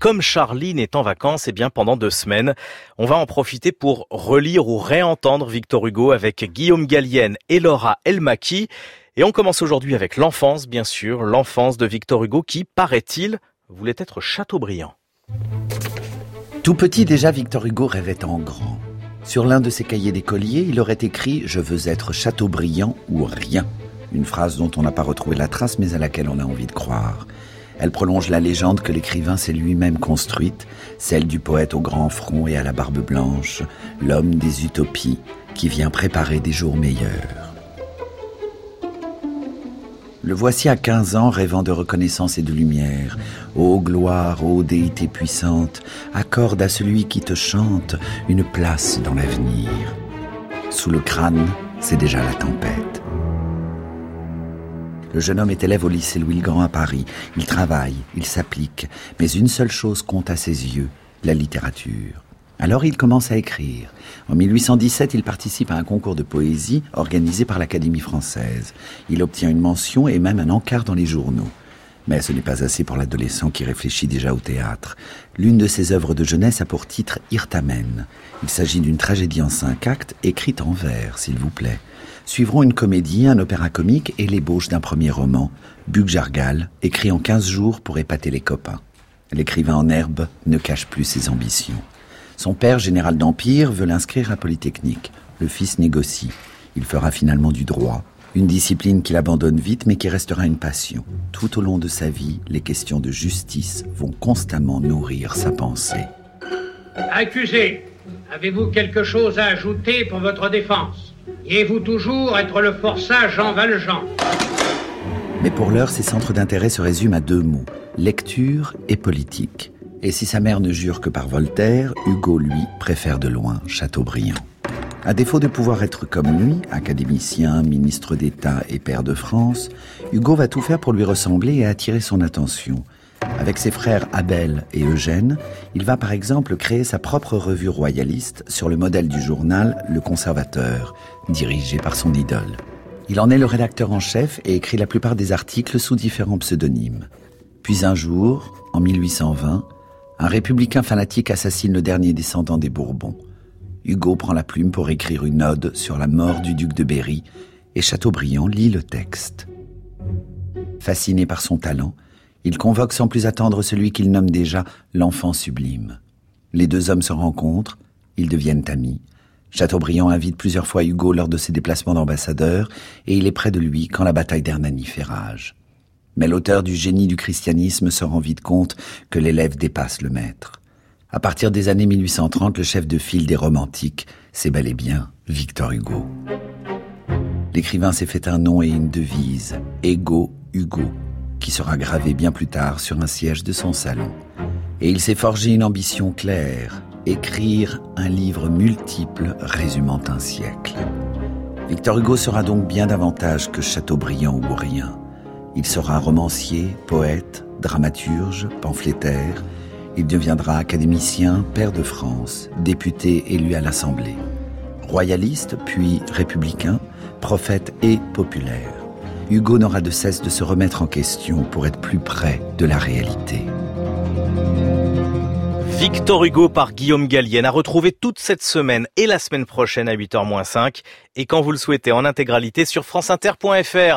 Comme Charline est en vacances, eh bien pendant deux semaines, on va en profiter pour relire ou réentendre Victor Hugo avec Guillaume Gallienne et Laura Elmaki. Et on commence aujourd'hui avec l'enfance, bien sûr, l'enfance de Victor Hugo qui, paraît-il, voulait être Chateaubriand. Tout petit déjà, Victor Hugo rêvait en grand. Sur l'un de ses cahiers d'écolier, il aurait écrit ⁇ Je veux être Chateaubriand ou rien ⁇ une phrase dont on n'a pas retrouvé la trace mais à laquelle on a envie de croire. Elle prolonge la légende que l'écrivain s'est lui-même construite, celle du poète au grand front et à la barbe blanche, l'homme des utopies qui vient préparer des jours meilleurs. Le voici à 15 ans rêvant de reconnaissance et de lumière. Ô gloire, ô déité puissante, accorde à celui qui te chante une place dans l'avenir. Sous le crâne, c'est déjà la tempête. Le jeune homme est élève au lycée Louis-le-Grand à Paris. Il travaille, il s'applique, mais une seule chose compte à ses yeux, la littérature. Alors il commence à écrire. En 1817, il participe à un concours de poésie organisé par l'Académie française. Il obtient une mention et même un encart dans les journaux. Mais ce n'est pas assez pour l'adolescent qui réfléchit déjà au théâtre. L'une de ses œuvres de jeunesse a pour titre Irtamen. Il s'agit d'une tragédie en cinq actes, écrite en vers, s'il vous plaît suivront une comédie, un opéra comique et l'ébauche d'un premier roman, Bug Jargal, écrit en 15 jours pour épater les copains. L'écrivain en herbe ne cache plus ses ambitions. Son père, général d'Empire, veut l'inscrire à Polytechnique. Le fils négocie. Il fera finalement du droit, une discipline qu'il abandonne vite mais qui restera une passion. Tout au long de sa vie, les questions de justice vont constamment nourrir sa pensée. Accusé, avez-vous quelque chose à ajouter pour votre défense? Et vous toujours être le forçat Jean Valjean? Mais pour l'heure, ses centres d'intérêt se résument à deux mots, lecture et politique. Et si sa mère ne jure que par Voltaire, Hugo, lui, préfère de loin Chateaubriand. À défaut de pouvoir être comme lui, académicien, ministre d'État et père de France, Hugo va tout faire pour lui ressembler et attirer son attention. Avec ses frères Abel et Eugène, il va par exemple créer sa propre revue royaliste sur le modèle du journal Le Conservateur, dirigé par son idole. Il en est le rédacteur en chef et écrit la plupart des articles sous différents pseudonymes. Puis un jour, en 1820, un républicain fanatique assassine le dernier descendant des Bourbons. Hugo prend la plume pour écrire une ode sur la mort du duc de Berry et Chateaubriand lit le texte. Fasciné par son talent, il convoque sans plus attendre celui qu'il nomme déjà l'enfant sublime. Les deux hommes se rencontrent, ils deviennent amis. Chateaubriand invite plusieurs fois Hugo lors de ses déplacements d'ambassadeur, et il est près de lui quand la bataille d'Hernani fait rage. Mais l'auteur du génie du christianisme se rend vite compte que l'élève dépasse le maître. À partir des années 1830, le chef de file des romantiques, c'est bel et bien Victor Hugo. L'écrivain s'est fait un nom et une devise, Ego Hugo qui sera gravé bien plus tard sur un siège de son salon. Et il s'est forgé une ambition claire, écrire un livre multiple résumant un siècle. Victor Hugo sera donc bien davantage que Chateaubriand ou rien. Il sera romancier, poète, dramaturge, pamphlétaire. Il deviendra académicien, père de France, député élu à l'Assemblée. Royaliste, puis républicain, prophète et populaire. Hugo n'aura de cesse de se remettre en question pour être plus près de la réalité. Victor Hugo par Guillaume Gallienne a retrouvé toute cette semaine et la semaine prochaine à 8h-5 et quand vous le souhaitez en intégralité sur franceinter.fr.